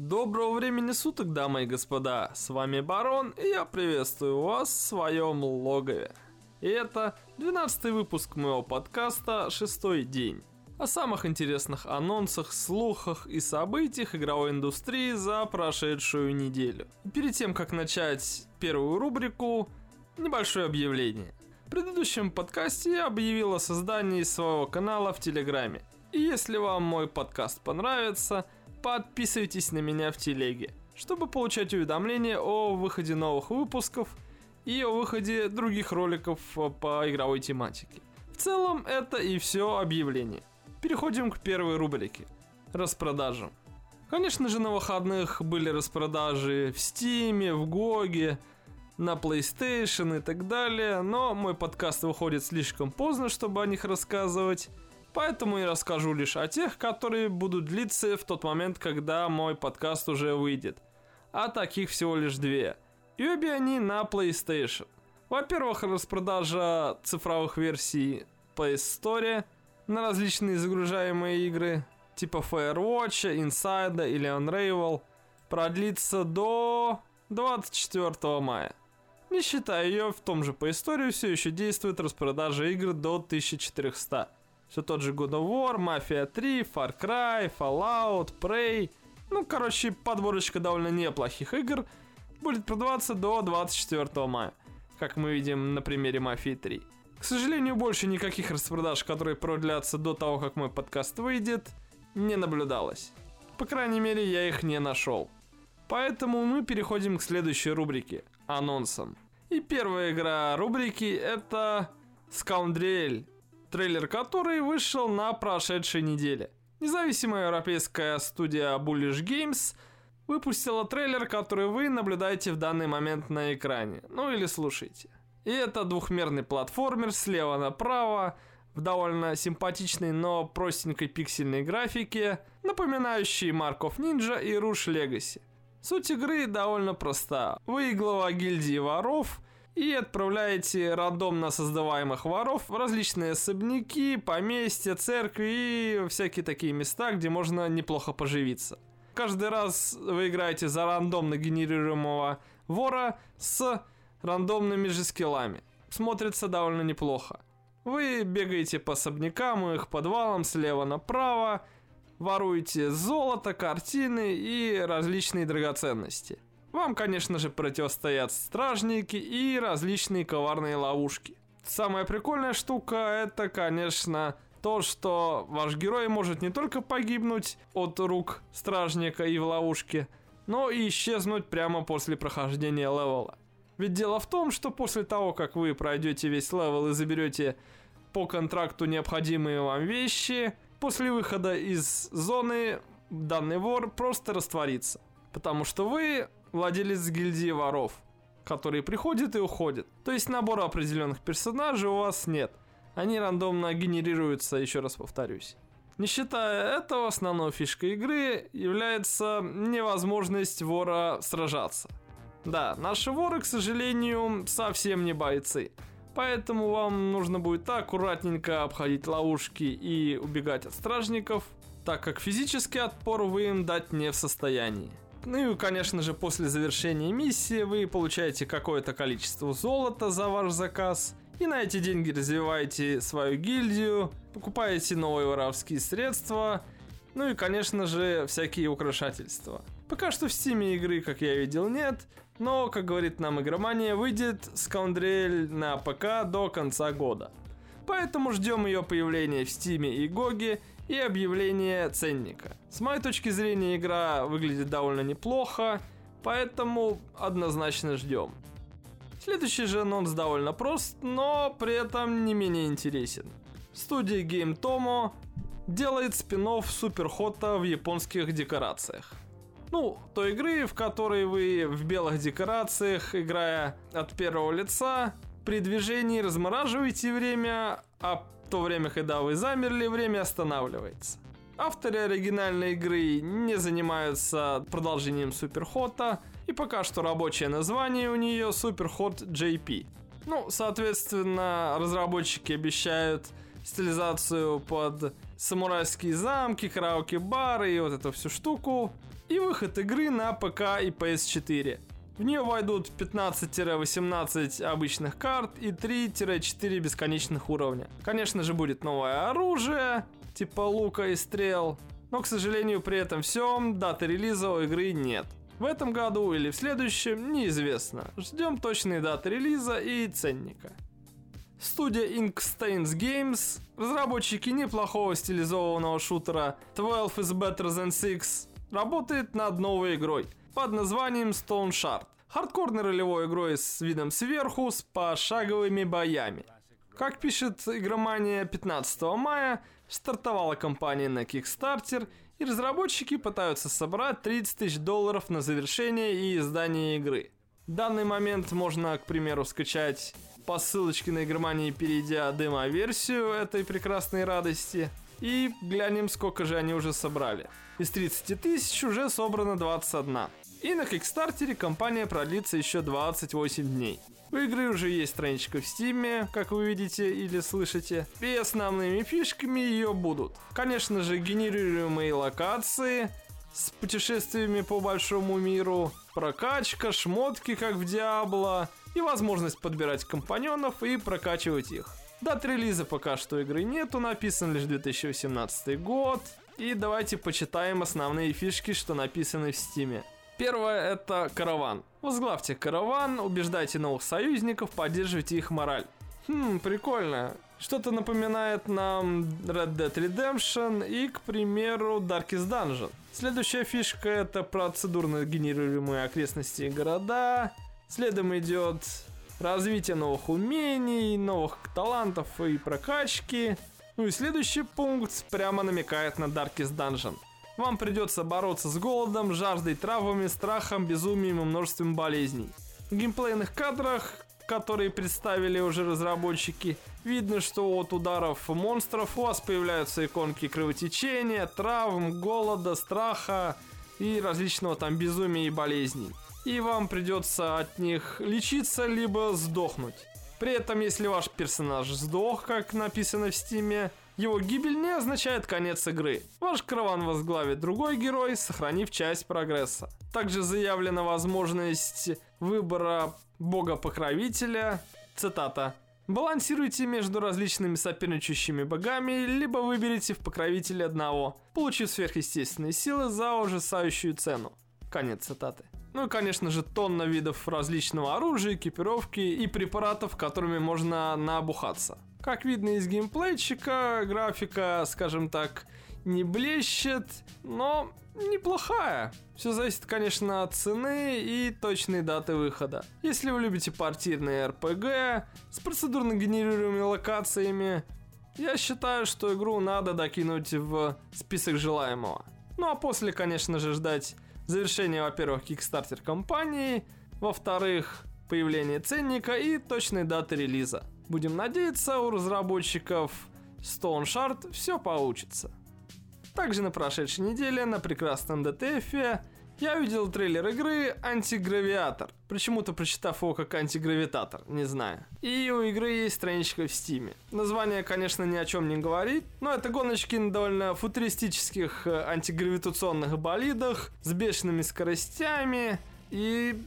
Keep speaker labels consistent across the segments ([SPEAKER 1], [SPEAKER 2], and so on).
[SPEAKER 1] Доброго времени суток, дамы и господа, с вами Барон, и я приветствую вас в своем логове. И это 12 выпуск моего подкаста «Шестой день». О самых интересных анонсах, слухах и событиях игровой индустрии за прошедшую неделю. Перед тем, как начать первую рубрику, небольшое объявление. В предыдущем подкасте я объявил о создании своего канала в Телеграме. И если вам мой подкаст понравится – подписывайтесь на меня в телеге, чтобы получать уведомления о выходе новых выпусков и о выходе других роликов по игровой тематике. В целом это и все объявление. Переходим к первой рубрике. Распродажам. Конечно же на выходных были распродажи в Steam, в GOG, на PlayStation и так далее, но мой подкаст выходит слишком поздно, чтобы о них рассказывать. Поэтому я расскажу лишь о тех, которые будут длиться в тот момент, когда мой подкаст уже выйдет. А таких всего лишь две. И обе они на PlayStation. Во-первых, распродажа цифровых версий PS Store на различные загружаемые игры, типа Firewatch, Inside или Unravel, продлится до 24 мая. Не считая ее, в том же по истории все еще действует распродажа игр до 1400. Все тот же God of War, Mafia 3, Far Cry, Fallout, Prey. Ну, короче, подборочка довольно неплохих игр будет продаваться до 24 мая, как мы видим на примере Mafia 3. К сожалению, больше никаких распродаж, которые продлятся до того, как мой подкаст выйдет, не наблюдалось. По крайней мере, я их не нашел. Поэтому мы переходим к следующей рубрике – анонсам. И первая игра рубрики – это Scoundrel трейлер который вышел на прошедшей неделе. Независимая европейская студия Bullish Games выпустила трейлер, который вы наблюдаете в данный момент на экране. Ну или слушайте. И это двухмерный платформер слева направо, в довольно симпатичной, но простенькой пиксельной графике, напоминающей Mark of Ninja и Rouge Legacy. Суть игры довольно проста. Вы глава гильдии воров, и отправляете рандомно создаваемых воров в различные особняки, поместья, церкви и всякие такие места, где можно неплохо поживиться. Каждый раз вы играете за рандомно генерируемого вора с рандомными же скиллами. Смотрится довольно неплохо. Вы бегаете по особнякам и их подвалам слева направо, воруете золото, картины и различные драгоценности. Вам, конечно же, противостоят стражники и различные коварные ловушки. Самая прикольная штука это, конечно, то, что ваш герой может не только погибнуть от рук стражника и в ловушке, но и исчезнуть прямо после прохождения левела. Ведь дело в том, что после того, как вы пройдете весь левел и заберете по контракту необходимые вам вещи, после выхода из зоны данный вор просто растворится. Потому что вы владелец гильдии воров, которые приходят и уходят. То есть набора определенных персонажей у вас нет. Они рандомно генерируются, еще раз повторюсь. Не считая этого, основной фишкой игры является невозможность вора сражаться. Да, наши воры, к сожалению, совсем не бойцы. Поэтому вам нужно будет аккуратненько обходить ловушки и убегать от стражников, так как физический отпор вы им дать не в состоянии. Ну и, конечно же, после завершения миссии вы получаете какое-то количество золота за ваш заказ. И на эти деньги развиваете свою гильдию, покупаете новые воровские средства, ну и, конечно же, всякие украшательства. Пока что в стиме игры, как я видел, нет, но, как говорит нам игромания, выйдет Scoundrel на ПК до конца года. Поэтому ждем ее появления в стиме и Гоге и объявление ценника. С моей точки зрения игра выглядит довольно неплохо, поэтому однозначно ждем. Следующий же анонс довольно прост, но при этом не менее интересен. Студия Game Tomo делает спин Суперхота в японских декорациях. Ну, той игры, в которой вы в белых декорациях, играя от первого лица, при движении размораживаете время, а в то время, когда вы замерли, время останавливается. Авторы оригинальной игры не занимаются продолжением Суперхота, и пока что рабочее название у нее Суперхот JP. Ну, соответственно, разработчики обещают стилизацию под самурайские замки, караоке-бары и вот эту всю штуку. И выход игры на ПК и PS4. В нее войдут 15-18 обычных карт и 3-4 бесконечных уровня. Конечно же будет новое оружие, типа лука и стрел, но, к сожалению, при этом всем даты релиза у игры нет. В этом году или в следующем неизвестно. Ждем точные даты релиза и ценника. Студия Inkstains Games, разработчики неплохого стилизованного шутера 12 is better than 6, работает над новой игрой под названием Stone Shard. Хардкорной ролевой игрой с видом сверху с пошаговыми боями. Как пишет игромания 15 мая, стартовала компания на Kickstarter и разработчики пытаются собрать 30 тысяч долларов на завершение и издание игры. В данный момент можно, к примеру, скачать по ссылочке на игромании, перейдя демо-версию этой прекрасной радости. И глянем, сколько же они уже собрали. Из 30 тысяч уже собрано 21. И на Кикстартере компания продлится еще 28 дней. У игры уже есть страничка в Стиме, как вы видите или слышите, и основными фишками ее будут. Конечно же, генерируемые локации, с путешествиями по большому миру, прокачка, шмотки, как в Диабло, и возможность подбирать компаньонов и прокачивать их. Дат релиза пока что игры нету, написан лишь 2018 год. И давайте почитаем основные фишки, что написаны в стиме. Первое это караван. Возглавьте караван, убеждайте новых союзников, поддерживайте их мораль. Хм, прикольно. Что-то напоминает нам Red Dead Redemption и, к примеру, Darkest Dungeon. Следующая фишка это процедурно генерируемые окрестности и города. Следом идет развитие новых умений, новых талантов и прокачки. Ну и следующий пункт прямо намекает на Darkest Dungeon. Вам придется бороться с голодом, жаждой, травмами, страхом, безумием и множеством болезней. В геймплейных кадрах, которые представили уже разработчики, видно, что от ударов монстров у вас появляются иконки кровотечения, травм, голода, страха и различного там безумия и болезней. И вам придется от них лечиться, либо сдохнуть. При этом, если ваш персонаж сдох, как написано в стиме, его гибель не означает конец игры. Ваш караван возглавит другой герой, сохранив часть прогресса. Также заявлена возможность выбора бога-покровителя. Цитата. Балансируйте между различными соперничающими богами, либо выберите в покровителе одного, получив сверхъестественные силы за ужасающую цену. Конец цитаты. Ну и, конечно же, тонна видов различного оружия, экипировки и препаратов, которыми можно набухаться. Как видно из геймплейчика, графика, скажем так, не блещет, но неплохая. Все зависит, конечно, от цены и точной даты выхода. Если вы любите партийные RPG с процедурно генерируемыми локациями, я считаю, что игру надо докинуть в список желаемого. Ну а после, конечно же, ждать завершения, во-первых, Kickstarter компании, во-вторых, появление ценника и точной даты релиза. Будем надеяться, у разработчиков Stone Shard все получится. Также на прошедшей неделе на прекрасном DTF я увидел трейлер игры Антигравиатор. Почему-то прочитав его как антигравитатор, не знаю. И у игры есть страничка в стиме. Название, конечно, ни о чем не говорит, но это гоночки на довольно футуристических э, антигравитационных болидах с бешеными скоростями. И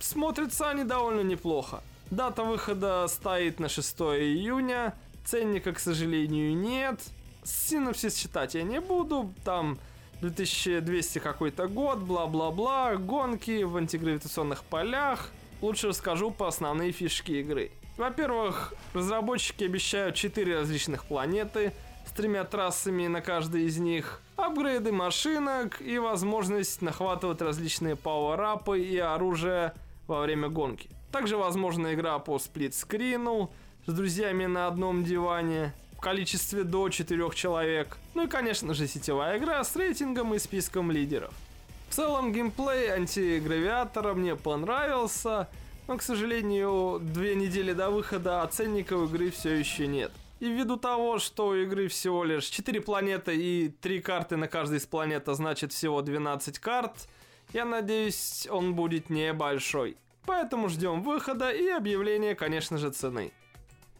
[SPEAKER 1] смотрятся они довольно неплохо. Дата выхода стоит на 6 июня. Ценника, к сожалению, нет. Синопсис читать я не буду. Там 2200 какой-то год, бла-бла-бла, гонки в антигравитационных полях. Лучше расскажу по основные фишки игры. Во-первых, разработчики обещают 4 различных планеты с тремя трассами на каждой из них, апгрейды машинок и возможность нахватывать различные пауэрапы и оружие во время гонки. Также возможна игра по сплитскрину с друзьями на одном диване количестве до 4 человек. Ну и, конечно же, сетевая игра с рейтингом и списком лидеров. В целом, геймплей антигравиатора мне понравился, но, к сожалению, две недели до выхода оценников игры все еще нет. И ввиду того, что у игры всего лишь 4 планеты и 3 карты на каждой из планет, а значит всего 12 карт, я надеюсь, он будет небольшой. Поэтому ждем выхода и объявления, конечно же, цены.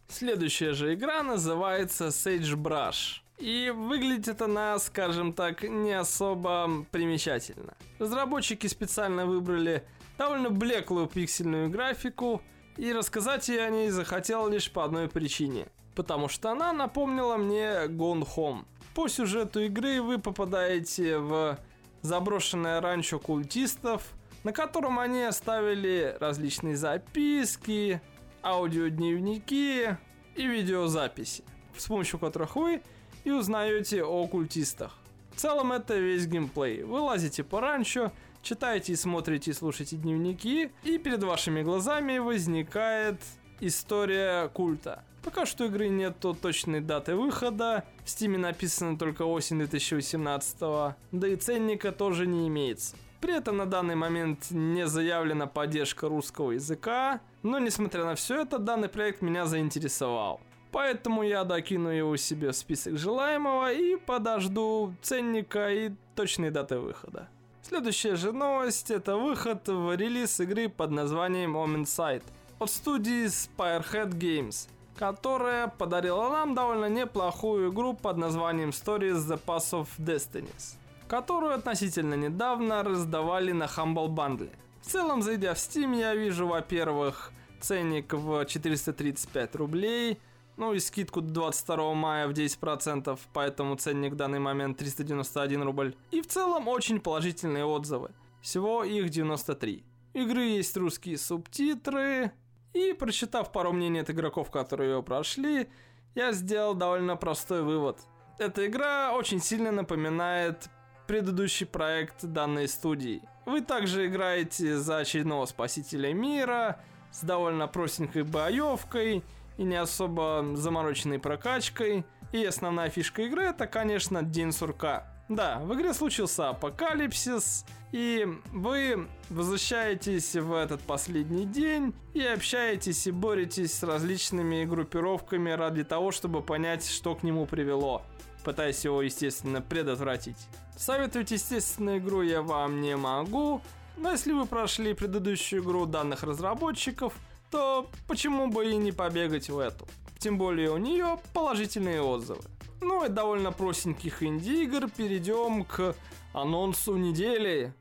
[SPEAKER 1] Следующая же игра называется Sagebrush. И выглядит она, скажем так, не особо примечательно. Разработчики специально выбрали довольно блеклую пиксельную графику, и рассказать я о ней захотел лишь по одной причине. Потому что она напомнила мне Gone Home. По сюжету игры вы попадаете в заброшенное ранчо культистов, на котором они оставили различные записки, аудиодневники и видеозаписи, с помощью которых вы и узнаете о культистах. В целом это весь геймплей. Вы лазите по ранчо, читаете и смотрите и слушаете дневники, и перед вашими глазами возникает история культа. Пока что игры нету точной даты выхода, в стиме написано только осень 2018, да и ценника тоже не имеется. При этом на данный момент не заявлена поддержка русского языка, но несмотря на все это, данный проект меня заинтересовал. Поэтому я докину его себе в список желаемого и подожду ценника и точной даты выхода. Следующая же новость это выход в релиз игры под названием Omen Sight от студии Spirehead Games, которая подарила нам довольно неплохую игру под названием Stories The Pass of Destinies, которую относительно недавно раздавали на Humble Bundle. В целом, зайдя в Steam, я вижу, во-первых, ценник в 435 рублей, ну и скидку до 22 мая в 10%, поэтому ценник в данный момент 391 рубль. И в целом очень положительные отзывы. Всего их 93. Игры есть русские субтитры, и прочитав пару мнений от игроков, которые ее прошли, я сделал довольно простой вывод. Эта игра очень сильно напоминает предыдущий проект данной студии. Вы также играете за очередного спасителя мира с довольно простенькой боевкой и не особо замороченной прокачкой. И основная фишка игры это, конечно, день сурка. Да, в игре случился апокалипсис, и вы возвращаетесь в этот последний день и общаетесь и боретесь с различными группировками ради того, чтобы понять, что к нему привело, пытаясь его, естественно, предотвратить. Советовать, естественно, игру я вам не могу, но если вы прошли предыдущую игру данных разработчиков, то почему бы и не побегать в эту? Тем более у нее положительные отзывы. Ну и довольно простеньких инди-игр перейдем к анонсу недели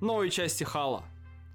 [SPEAKER 1] новой части Хала.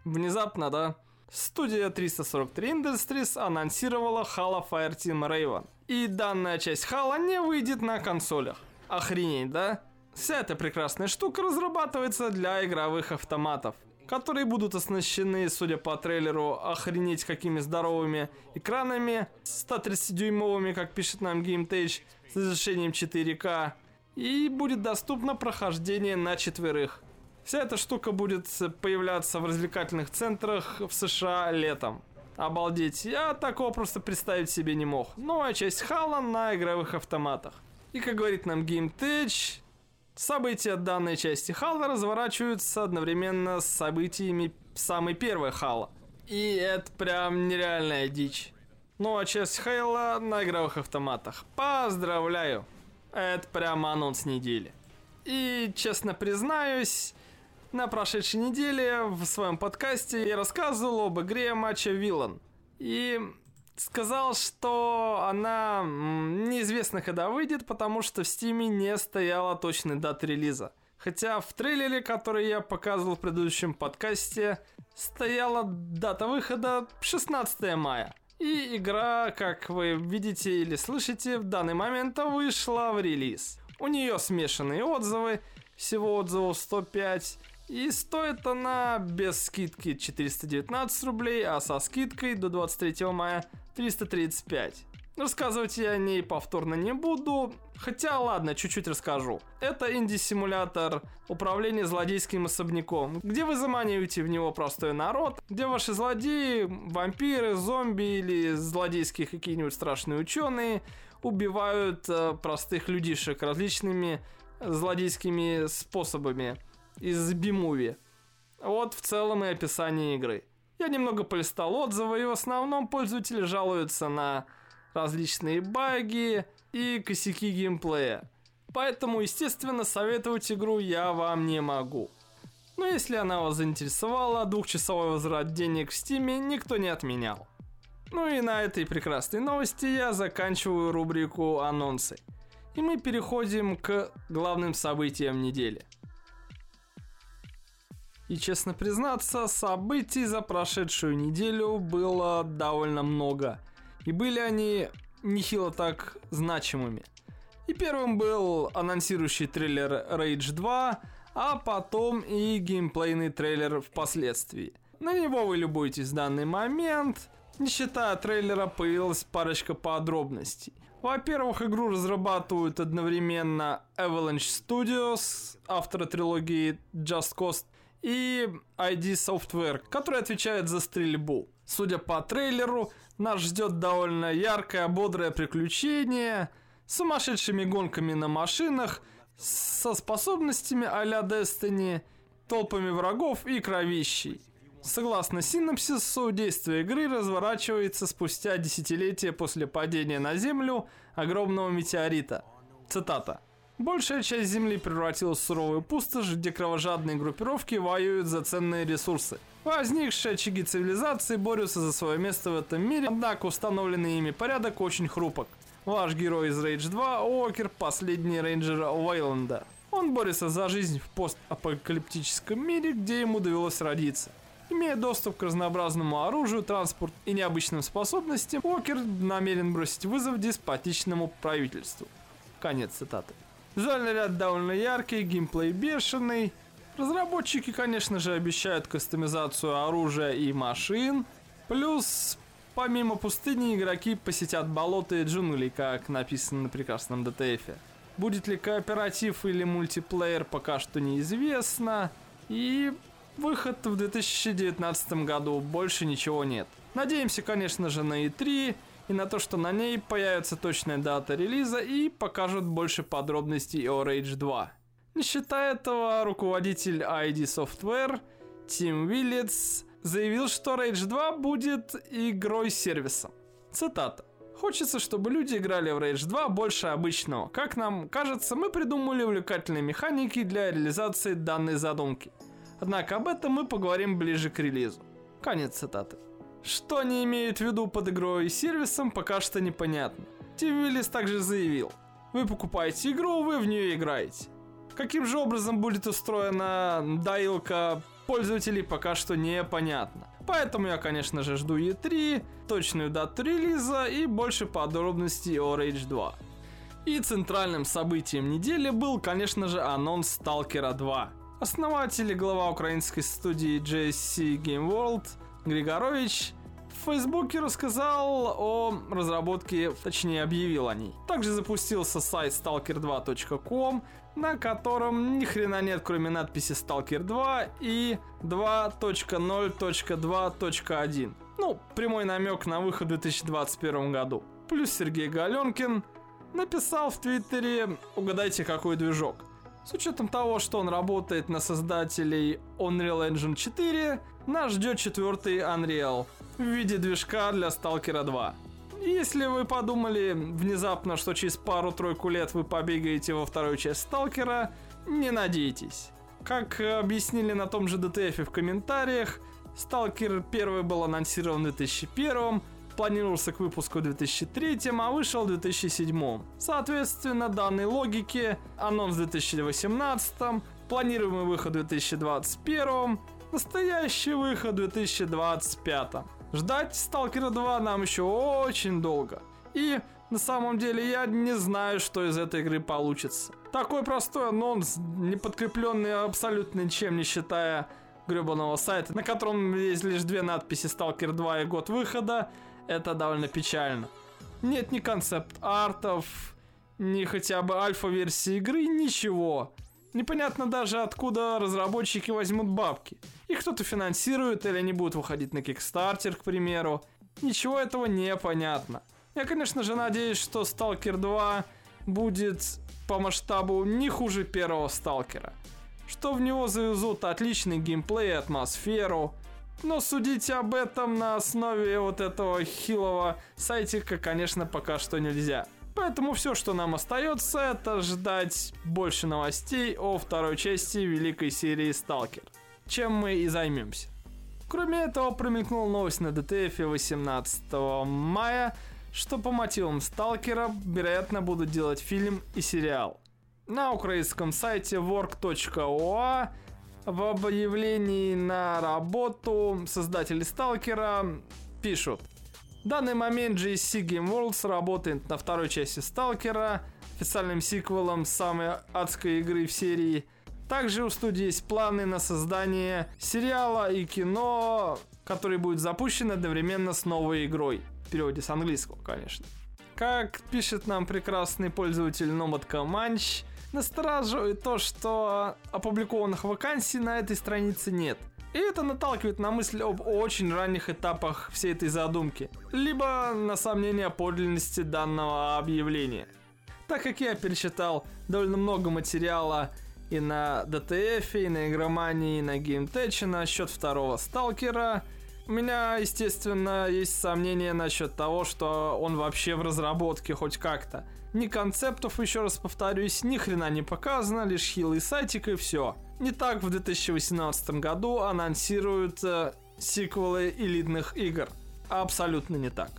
[SPEAKER 1] Внезапно, да? Студия 343 Industries анонсировала Halo Fireteam Raven. И данная часть Хала не выйдет на консолях. Охренеть, да? Вся эта прекрасная штука разрабатывается для игровых автоматов которые будут оснащены, судя по трейлеру, охренеть какими здоровыми экранами, 130-дюймовыми, как пишет нам GameTage, с разрешением 4К, и будет доступно прохождение на четверых. Вся эта штука будет появляться в развлекательных центрах в США летом. Обалдеть, я такого просто представить себе не мог. Новая часть Хала на игровых автоматах. И как говорит нам GameTech, События данной части Хала разворачиваются одновременно с событиями самой первой Хала. И это прям нереальная дичь. Ну а часть Хейла на игровых автоматах. Поздравляю! Это прям анонс недели. И, честно признаюсь, на прошедшей неделе в своем подкасте я рассказывал об игре матча Виллан. И сказал, что она неизвестно когда выйдет, потому что в Стиме не стояла точной даты релиза. Хотя в трейлере, который я показывал в предыдущем подкасте, стояла дата выхода 16 мая. И игра, как вы видите или слышите, в данный момент вышла в релиз. У нее смешанные отзывы, всего отзывов 105, и стоит она без скидки 419 рублей, а со скидкой до 23 мая 335. Рассказывать я о ней повторно не буду, хотя ладно, чуть-чуть расскажу. Это инди-симулятор управления злодейским особняком, где вы заманиваете в него простой народ, где ваши злодеи, вампиры, зомби или злодейские какие-нибудь страшные ученые убивают э, простых людишек различными злодейскими способами из B-Movie. Вот в целом и описание игры. Я немного полистал отзывы, и в основном пользователи жалуются на различные баги и косяки геймплея. Поэтому, естественно, советовать игру я вам не могу. Но если она вас заинтересовала, двухчасовой возврат денег в стиме никто не отменял. Ну и на этой прекрасной новости я заканчиваю рубрику анонсы. И мы переходим к главным событиям недели. И честно признаться, событий за прошедшую неделю было довольно много. И были они нехило так значимыми. И первым был анонсирующий трейлер Rage 2, а потом и геймплейный трейлер впоследствии. На него вы любуетесь в данный момент. Не считая трейлера, появилась парочка подробностей. Во-первых, игру разрабатывают одновременно Avalanche Studios, авторы трилогии Just Cause, и ID Software, который отвечает за стрельбу. Судя по трейлеру, нас ждет довольно яркое, бодрое приключение с сумасшедшими гонками на машинах, со способностями а-ля Destiny, толпами врагов и кровищей. Согласно синопсису, действие игры разворачивается спустя десятилетия после падения на Землю огромного метеорита. Цитата. Большая часть Земли превратилась в суровую пустошь, где кровожадные группировки воюют за ценные ресурсы. Возникшие очаги цивилизации борются за свое место в этом мире, однако установленный ими порядок очень хрупок. Ваш герой из Rage 2 Уокер, последний рейнджер Уэйленда. Он борется за жизнь в постапокалиптическом мире, где ему довелось родиться. Имея доступ к разнообразному оружию, транспорт и необычным способностям, Уокер намерен бросить вызов деспотичному правительству. Конец цитаты. Визуальный ряд довольно яркий, геймплей бешеный. Разработчики, конечно же, обещают кастомизацию оружия и машин. Плюс, помимо пустыни, игроки посетят болота и джунгли, как написано на прекрасном ДТФе. Будет ли кооператив или мультиплеер, пока что неизвестно. И выход в 2019 году больше ничего нет. Надеемся, конечно же, на E3 и на то, что на ней появится точная дата релиза и покажут больше подробностей о Rage 2. Не считая этого, руководитель ID Software Тим Виллетс заявил, что Rage 2 будет игрой-сервисом. Цитата. Хочется, чтобы люди играли в Rage 2 больше обычного. Как нам кажется, мы придумали увлекательные механики для реализации данной задумки. Однако об этом мы поговорим ближе к релизу. Конец цитаты. Что они имеют в виду под игрой и сервисом, пока что непонятно. Тим Виллис также заявил, вы покупаете игру, вы в нее играете. Каким же образом будет устроена доилка пользователей, пока что непонятно. Поэтому я, конечно же, жду E3, точную дату релиза и больше подробностей о Rage 2. И центральным событием недели был, конечно же, анонс Сталкера 2. Основатель и глава украинской студии JSC Game World Григорович в Фейсбуке рассказал о разработке, точнее объявил о ней. Также запустился сайт stalker2.com, на котором ни хрена нет, кроме надписи Stalker 2 и 2.0.2.1. Ну, прямой намек на выход в 2021 году. Плюс Сергей Галенкин написал в Твиттере, угадайте какой движок. С учетом того, что он работает на создателей Unreal Engine 4, нас ждет четвертый Unreal в виде движка для Stalker 2. Если вы подумали внезапно, что через пару-тройку лет вы побегаете во вторую часть Сталкера, не надейтесь. Как объяснили на том же DTF в комментариях, Сталкер первый был анонсирован в 2001 планировался к выпуску в 2003, а вышел в 2007. Соответственно, данной логике анонс в 2018, планируемый выход в 2021, настоящий выход в 2025. Ждать Сталкера 2 нам еще очень долго. И на самом деле я не знаю, что из этой игры получится. Такой простой анонс, не подкрепленный абсолютно ничем, не считая гребаного сайта, на котором есть лишь две надписи Stalker 2 и год выхода, это довольно печально. Нет ни концепт-артов, ни хотя бы альфа-версии игры, ничего. Непонятно даже, откуда разработчики возьмут бабки. Их кто-то финансирует или они будут выходить на Kickstarter, к примеру. Ничего этого не понятно. Я, конечно же, надеюсь, что Stalker 2 будет по масштабу не хуже первого Сталкера. Что в него завезут отличный геймплей и атмосферу, но судить об этом на основе вот этого хилого сайтика, конечно, пока что нельзя. Поэтому все, что нам остается, это ждать больше новостей о второй части великой серии Сталкер. Чем мы и займемся. Кроме этого, промелькнула новость на DTF 18 мая, что по мотивам Сталкера, вероятно, будут делать фильм и сериал. На украинском сайте work.ua в объявлении на работу создатели Сталкера пишут. В данный момент GSC Game Worlds работает на второй части Сталкера, официальным сиквелом самой адской игры в серии. Также у студии есть планы на создание сериала и кино, который будет запущен одновременно с новой игрой. В переводе с английского, конечно. Как пишет нам прекрасный пользователь Nomad Comanche, настораживает то, что опубликованных вакансий на этой странице нет. И это наталкивает на мысль об очень ранних этапах всей этой задумки, либо на сомнение о подлинности данного объявления. Так как я перечитал довольно много материала и на DTF, и на игромании, и на GameTech насчет второго сталкера, у меня, естественно, есть сомнения насчет того, что он вообще в разработке хоть как-то. Ни концептов, еще раз повторюсь, ни хрена не показано, лишь хилый сайтик и все. Не так в 2018 году анонсируют э, сиквелы элитных игр. Абсолютно не так.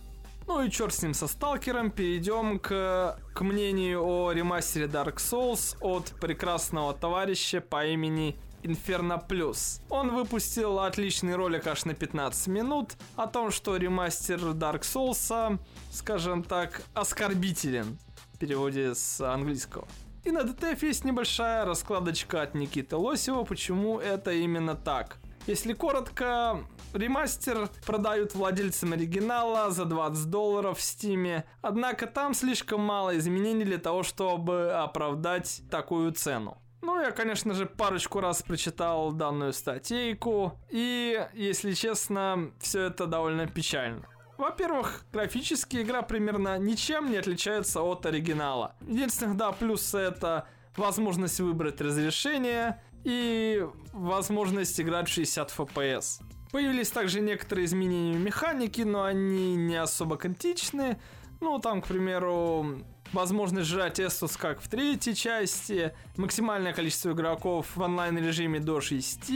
[SPEAKER 1] Ну и черт с ним со сталкером, перейдем к, к мнению о ремастере Dark Souls от прекрасного товарища по имени Inferno Plus. Он выпустил отличный ролик аж на 15 минут о том, что ремастер Dark Souls, скажем так, оскорбителен в переводе с английского. И на DTF есть небольшая раскладочка от Никиты Лосева, почему это именно так. Если коротко, ремастер продают владельцам оригинала за 20 долларов в стиме, однако там слишком мало изменений для того, чтобы оправдать такую цену. Ну, я, конечно же, парочку раз прочитал данную статейку, и, если честно, все это довольно печально. Во-первых, графически игра примерно ничем не отличается от оригинала. Единственное, да, плюс это возможность выбрать разрешение, и возможность играть в 60 FPS. Появились также некоторые изменения в механике, но они не особо критичны. Ну, там, к примеру, возможность жрать Эстус как в третьей части, максимальное количество игроков в онлайн-режиме до 6,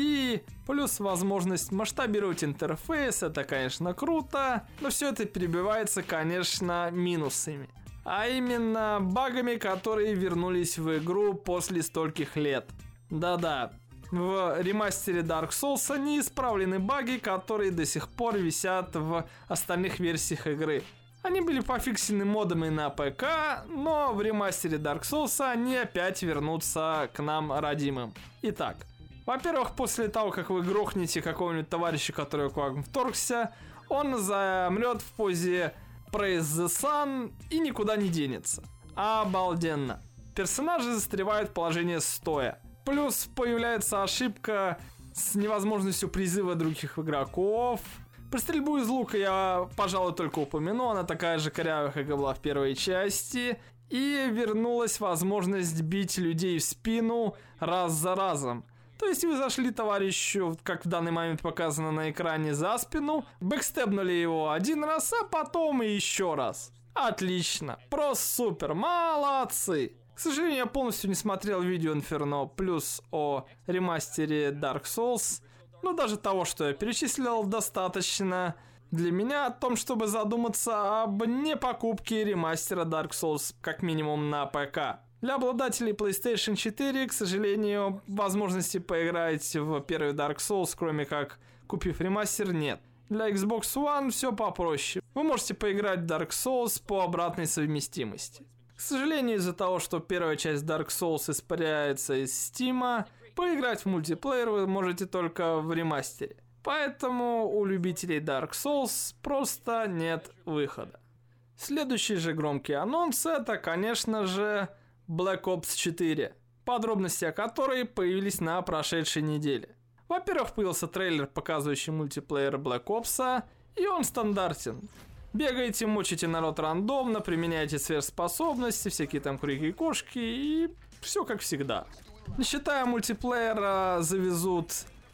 [SPEAKER 1] плюс возможность масштабировать интерфейс, это, конечно, круто, но все это перебивается, конечно, минусами. А именно багами, которые вернулись в игру после стольких лет. Да-да, в ремастере Dark Souls не исправлены баги, которые до сих пор висят в остальных версиях игры. Они были пофиксены модами на ПК, но в ремастере Dark Souls они опять вернутся к нам родимым. Итак, во-первых, после того, как вы грохнете какого-нибудь товарища, который к вам вторгся, он замрет в позе Praise the Sun и никуда не денется. Обалденно. Персонажи застревают в положении стоя. Плюс появляется ошибка с невозможностью призыва других игроков. Про стрельбу из лука я, пожалуй, только упомяну. Она такая же корявая, как и была в первой части. И вернулась возможность бить людей в спину раз за разом. То есть вы зашли товарищу, как в данный момент показано на экране, за спину, бэкстебнули его один раз, а потом и еще раз. Отлично, просто супер, молодцы. К сожалению, я полностью не смотрел видео Inferno плюс о ремастере Dark Souls. Но даже того, что я перечислил, достаточно для меня о том, чтобы задуматься об непокупке ремастера Dark Souls как минимум на ПК. Для обладателей PlayStation 4, к сожалению, возможности поиграть в первый Dark Souls, кроме как купив ремастер, нет. Для Xbox One все попроще. Вы можете поиграть в Dark Souls по обратной совместимости. К сожалению, из-за того, что первая часть Dark Souls испаряется из Steam, поиграть в мультиплеер вы можете только в ремастере. Поэтому у любителей Dark Souls просто нет выхода. Следующий же громкий анонс это, конечно же, Black Ops 4, подробности о которой появились на прошедшей неделе. Во-первых, появился трейлер, показывающий мультиплеер Black Ops, и он стандартен. Бегаете, мучите народ рандомно, применяете сверхспособности, всякие там крики и кошки, и все как всегда. Не мультиплеера, завезут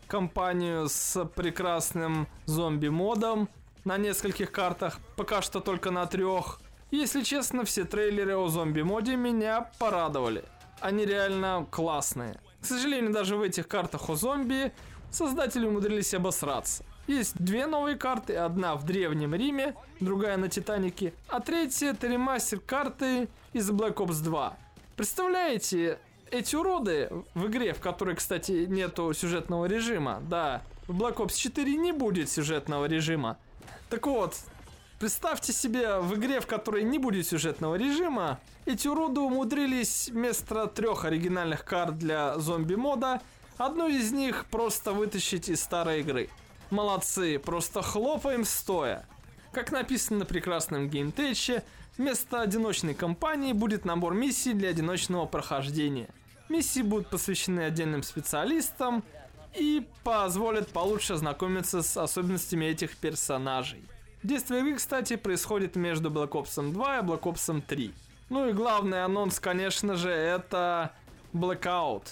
[SPEAKER 1] компанию с прекрасным зомби-модом на нескольких картах, пока что только на трех. Если честно, все трейлеры о зомби-моде меня порадовали. Они реально классные. К сожалению, даже в этих картах о зомби создатели умудрились обосраться. Есть две новые карты, одна в Древнем Риме, другая на Титанике, а третья это ремастер карты из Black Ops 2. Представляете, эти уроды в игре, в которой, кстати, нету сюжетного режима, да, в Black Ops 4 не будет сюжетного режима. Так вот, представьте себе в игре, в которой не будет сюжетного режима, эти уроды умудрились вместо трех оригинальных карт для зомби-мода, одну из них просто вытащить из старой игры. Молодцы, просто хлопаем стоя. Как написано на прекрасном геймтече, вместо одиночной кампании будет набор миссий для одиночного прохождения. Миссии будут посвящены отдельным специалистам и позволят получше ознакомиться с особенностями этих персонажей. Действие игры, кстати, происходит между Black Ops 2 и Black Ops 3. Ну и главный анонс, конечно же, это Blackout.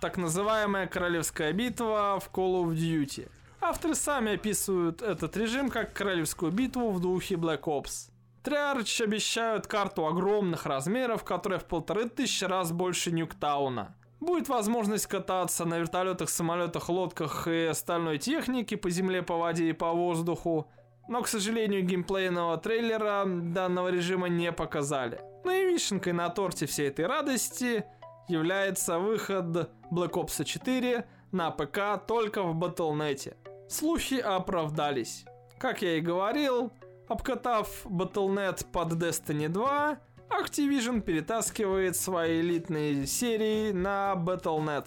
[SPEAKER 1] Так называемая королевская битва в Call of Duty. Авторы сами описывают этот режим как королевскую битву в духе Black Ops. Triarch обещают карту огромных размеров, которая в полторы тысячи раз больше Нюктауна. Будет возможность кататься на вертолетах, самолетах, лодках и остальной технике по земле, по воде и по воздуху. Но, к сожалению, геймплейного трейлера данного режима не показали. Ну и вишенкой на торте всей этой радости является выход Black Ops 4 на ПК только в Battle.net. Слухи оправдались. Как я и говорил, обкатав Battle.net под Destiny 2, Activision перетаскивает свои элитные серии на Battle.net.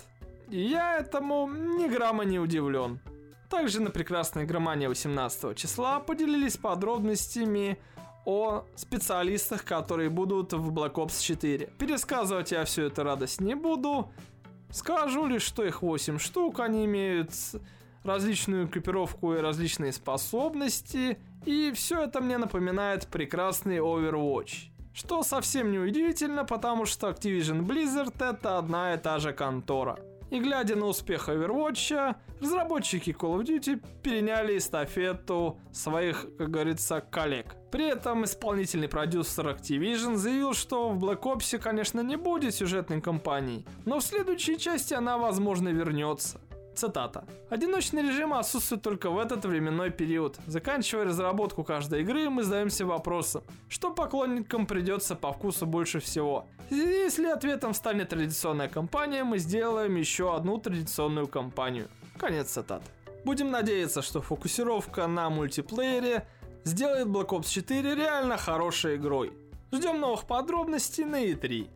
[SPEAKER 1] И я этому ни грамма не удивлен. Также на прекрасной громане 18 числа поделились подробностями о специалистах, которые будут в Black Ops 4. Пересказывать я всю эту радость не буду. Скажу лишь, что их 8 штук, они имеют различную экипировку и различные способности, и все это мне напоминает прекрасный Overwatch. Что совсем не удивительно, потому что Activision Blizzard это одна и та же контора. И глядя на успех Overwatch, разработчики Call of Duty переняли эстафету своих, как говорится, коллег. При этом исполнительный продюсер Activision заявил, что в Black Ops, конечно, не будет сюжетной кампании, но в следующей части она, возможно, вернется. Цитата. «Одиночный режим отсутствует только в этот временной период. Заканчивая разработку каждой игры, мы задаемся вопросом, что поклонникам придется по вкусу больше всего. Если ответом станет традиционная кампания, мы сделаем еще одну традиционную кампанию». Конец цитаты. Будем надеяться, что фокусировка на мультиплеере сделает Black Ops 4 реально хорошей игрой. Ждем новых подробностей на E3.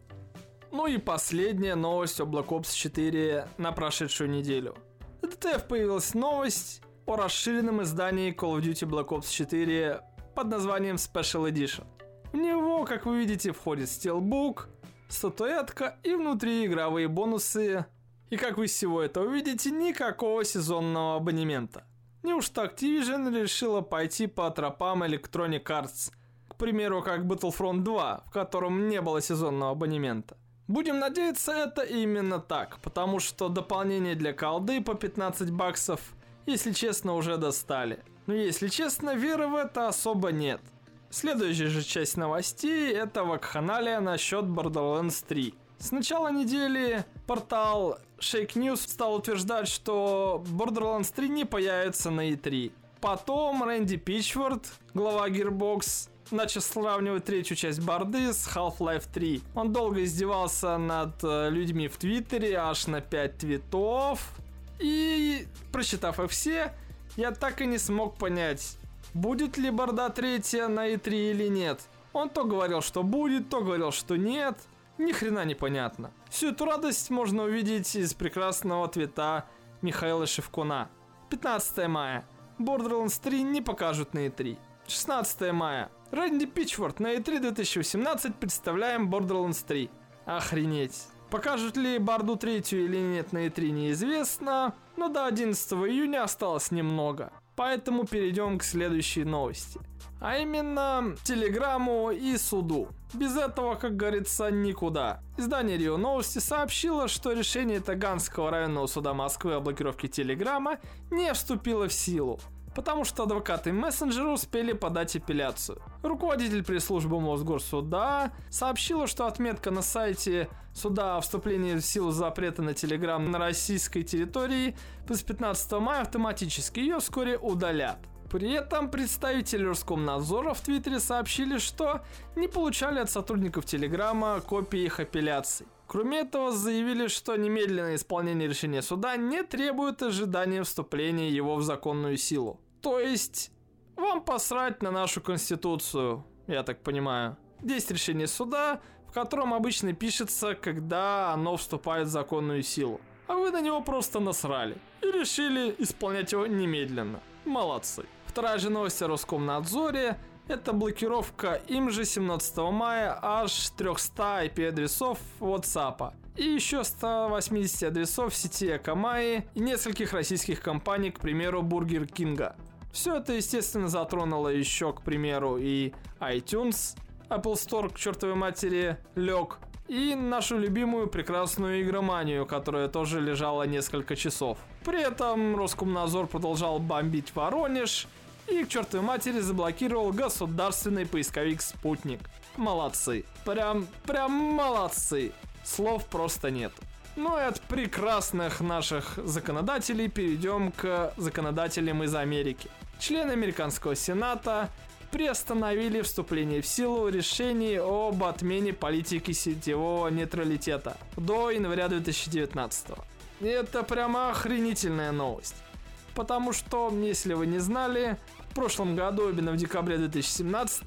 [SPEAKER 1] Ну и последняя новость о Black Ops 4 на прошедшую неделю – ДТФ появилась новость о расширенном издании Call of Duty Black Ops 4 под названием Special Edition. В него, как вы видите, входит стилбук, статуэтка и внутри игровые бонусы. И как вы всего этого видите, никакого сезонного абонемента. Неужто Activision решила пойти по тропам Electronic Arts, к примеру, как Battlefront 2, в котором не было сезонного абонемента. Будем надеяться, это именно так, потому что дополнение для колды по 15 баксов, если честно, уже достали. Но если честно, веры в это особо нет. Следующая же часть новостей – это вакханалия насчет Borderlands 3. С начала недели портал Shake News стал утверждать, что Borderlands 3 не появится на E3. Потом Рэнди Пичфорд, глава Gearbox, начал сравнивать третью часть борды с Half-Life 3. Он долго издевался над э, людьми в Твиттере, аж на 5 твитов. И, прочитав их все, я так и не смог понять, будет ли борда третья на E3 или нет. Он то говорил, что будет, то говорил, что нет. Ни хрена непонятно. Всю эту радость можно увидеть из прекрасного твита Михаила Шевкуна. 15 мая. Borderlands 3 не покажут на E3. 16 мая. Рэнди Пичфорд на E3 2018 представляем Borderlands 3. Охренеть. Покажут ли Барду третью или нет на E3 неизвестно, но до 11 июня осталось немного. Поэтому перейдем к следующей новости. А именно, телеграмму и суду. Без этого, как говорится, никуда. Издание Рио Новости сообщило, что решение Таганского районного суда Москвы о блокировке телеграмма не вступило в силу. Потому что адвокаты мессенджера успели подать апелляцию. Руководитель пресс-службы Мосгорсуда сообщила, что отметка на сайте суда о вступлении в силу запрета на Телеграм на российской территории с 15 мая автоматически ее вскоре удалят. При этом представители Роскомнадзора в Твиттере сообщили, что не получали от сотрудников Телеграма копии их апелляций. Кроме этого, заявили, что немедленное исполнение решения суда не требует ожидания вступления его в законную силу. То есть, вам посрать на нашу конституцию, я так понимаю. Есть решение суда, в котором обычно пишется, когда оно вступает в законную силу. А вы на него просто насрали и решили исполнять его немедленно. Молодцы. Вторая же новость о Роскомнадзоре – это блокировка им же 17 мая аж 300 IP-адресов WhatsApp и еще 180 адресов сети Акамаи и нескольких российских компаний, к примеру, Бургер Кинга. Все это, естественно, затронуло еще, к примеру, и iTunes, Apple Store к чертовой матери лег, и нашу любимую прекрасную игроманию, которая тоже лежала несколько часов. При этом Роскомнадзор продолжал бомбить Воронеж, и к чертовой матери заблокировал государственный поисковик «Спутник». Молодцы. Прям, прям молодцы. Слов просто нет. Ну и от прекрасных наших законодателей перейдем к законодателям из Америки. Члены американского сената приостановили вступление в силу решений об отмене политики сетевого нейтралитета до января 2019. Это прямо охренительная новость. Потому что, если вы не знали, в прошлом году, именно в декабре 2017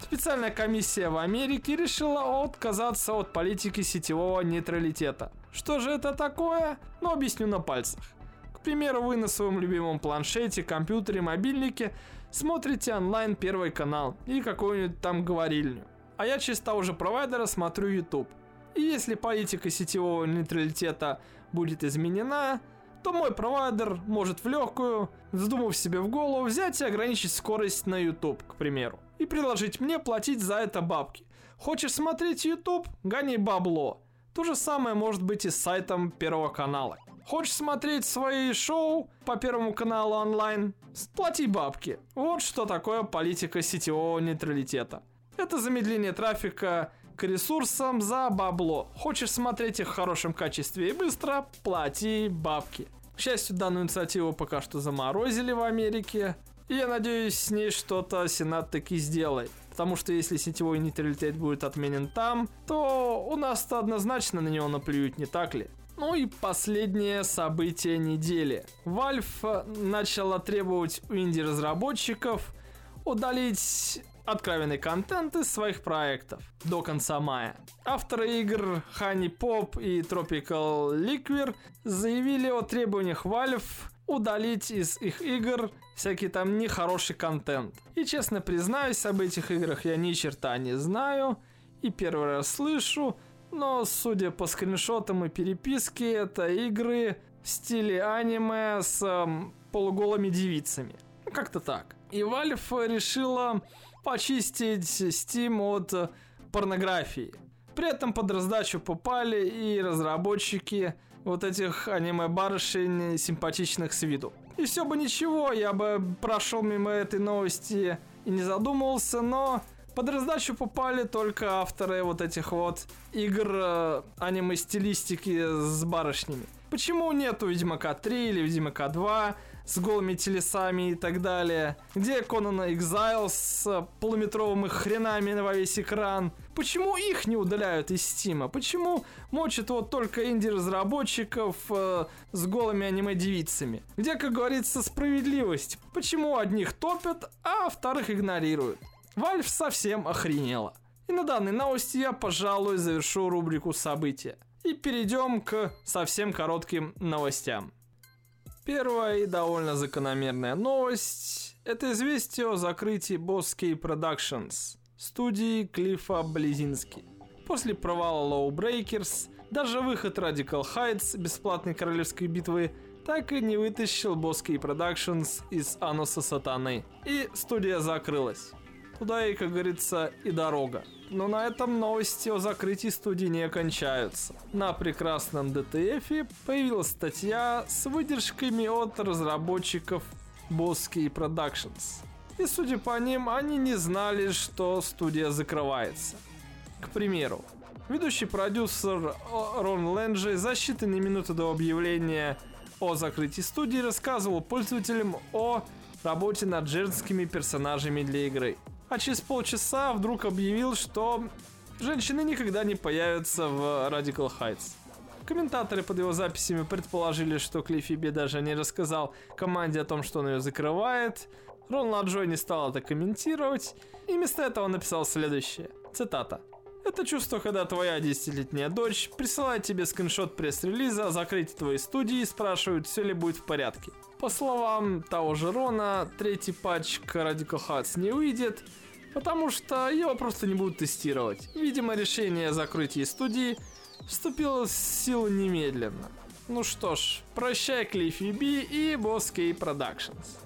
[SPEAKER 1] специальная комиссия в Америке решила отказаться от политики сетевого нейтралитета. Что же это такое? Ну, объясню на пальцах. К примеру, вы на своем любимом планшете, компьютере, мобильнике смотрите онлайн Первый канал или какую-нибудь там говорильню. А я через того же провайдера смотрю YouTube. И если политика сетевого нейтралитета будет изменена, то мой провайдер может в легкую, вздумав себе в голову, взять и ограничить скорость на YouTube, к примеру, и предложить мне платить за это бабки. Хочешь смотреть YouTube? Гони бабло. То же самое может быть и с сайтом Первого канала. Хочешь смотреть свои шоу по Первому каналу онлайн? Плати бабки. Вот что такое политика сетевого нейтралитета. Это замедление трафика к ресурсам за бабло. Хочешь смотреть их в хорошем качестве и быстро, плати бабки. К счастью, данную инициативу пока что заморозили в Америке. И я надеюсь, с ней что-то Сенат таки сделает. Потому что если сетевой нейтралитет будет отменен там, то у нас-то однозначно на него наплюют, не так ли? Ну и последнее событие недели. Valve начала требовать у инди-разработчиков удалить откровенный контент из своих проектов до конца мая. Авторы игр Honey Pop и Tropical Liquor заявили о требованиях Valve удалить из их игр всякий там нехороший контент. И честно признаюсь, об этих играх я ни черта не знаю и первый раз слышу, но судя по скриншотам и переписке, это игры в стиле аниме с эм, полуголыми девицами. Ну, как-то так. И Valve решила почистить Steam от порнографии. При этом под раздачу попали и разработчики вот этих аниме-барышень симпатичных с виду. И все бы ничего, я бы прошел мимо этой новости и не задумывался, но под раздачу попали только авторы вот этих вот игр э, аниме-стилистики с барышнями. Почему нету Ведьмака 3 или Ведьмака 2? с голыми телесами и так далее. Где Conan Exile с полуметровыми хренами на весь экран? Почему их не удаляют из Стима? Почему мочат вот только инди-разработчиков э, с голыми аниме-девицами? Где, как говорится, справедливость? Почему одних топят, а вторых игнорируют? Valve совсем охренела. И на данной новости я, пожалуй, завершу рубрику события. И перейдем к совсем коротким новостям. Первая и довольно закономерная новость – это известие о закрытии Boss K Productions, студии Клиффа Близински. После провала Low Breakers, даже выход Radical Heights бесплатной королевской битвы так и не вытащил Boss K Productions из ануса сатаны. И студия закрылась. Туда и, как говорится, и дорога. Но на этом новости о закрытии студии не кончаются. На прекрасном DTF появилась статья с выдержками от разработчиков Bosky Productions. И судя по ним, они не знали, что студия закрывается. К примеру, ведущий продюсер Рон Лэнджи за считанные минуты до объявления о закрытии студии рассказывал пользователям о работе над женскими персонажами для игры. А через полчаса вдруг объявил, что женщины никогда не появятся в Radical Heights. Комментаторы под его записями предположили, что Клиффи Би даже не рассказал команде о том, что он ее закрывает. Рон Ладжой не стал это комментировать, и вместо этого написал следующее. Цитата. Это чувство, когда твоя десятилетняя дочь присылает тебе скриншот пресс-релиза о закрытии твоей студии и спрашивает, все ли будет в порядке. По словам того же Рона, третий патч к Radical Hearts не выйдет, потому что его просто не будут тестировать. Видимо, решение о закрытии студии вступило в силу немедленно. Ну что ж, прощай Клиффи Би и Boss K Productions.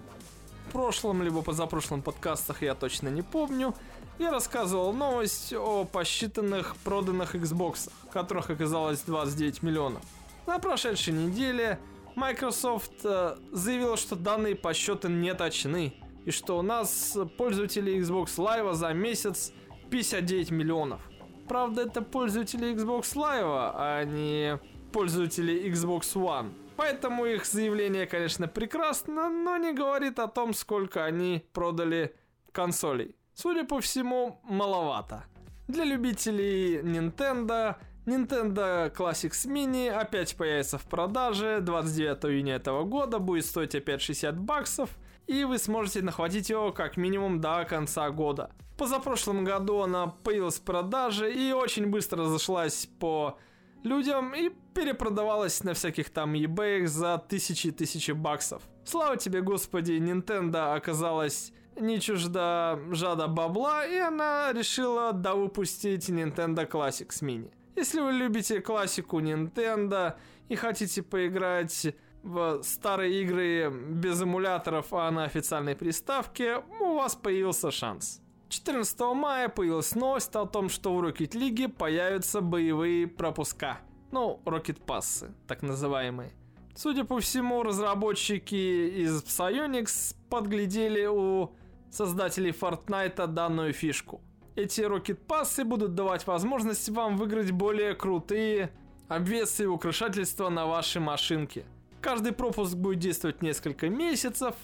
[SPEAKER 1] В прошлом либо позапрошлом подкастах я точно не помню, я рассказывал новость о посчитанных проданных Xbox, которых оказалось 29 миллионов. На прошедшей неделе Microsoft э, заявила, что данные подсчеты не точны, и что у нас пользователи Xbox Live за месяц 59 миллионов. Правда, это пользователи Xbox Live, а не пользователи Xbox One. Поэтому их заявление, конечно, прекрасно, но не говорит о том, сколько они продали консолей. Судя по всему, маловато. Для любителей Nintendo, Nintendo Classics Mini опять появится в продаже 29 июня этого года, будет стоить опять 60 баксов, и вы сможете нахватить его как минимум до конца года. Позапрошлом году она появилась в продаже и очень быстро разошлась по людям и перепродавалась на всяких там eBay за тысячи и тысячи баксов. Слава тебе, господи, Nintendo оказалась не чужда жада бабла, и она решила довыпустить Nintendo Classics Mini. Если вы любите классику Nintendo и хотите поиграть в старые игры без эмуляторов, а на официальной приставке, у вас появился шанс. 14 мая появилась новость о том, что в Rocket League появятся боевые пропуска. Ну, Rocket Пассы, так называемые. Судя по всему, разработчики из Psyonix подглядели у создателей Fortnite данную фишку. Эти Rocket пассы будут давать возможность вам выиграть более крутые обвесы и украшательства на вашей машинке. Каждый пропуск будет действовать несколько месяцев.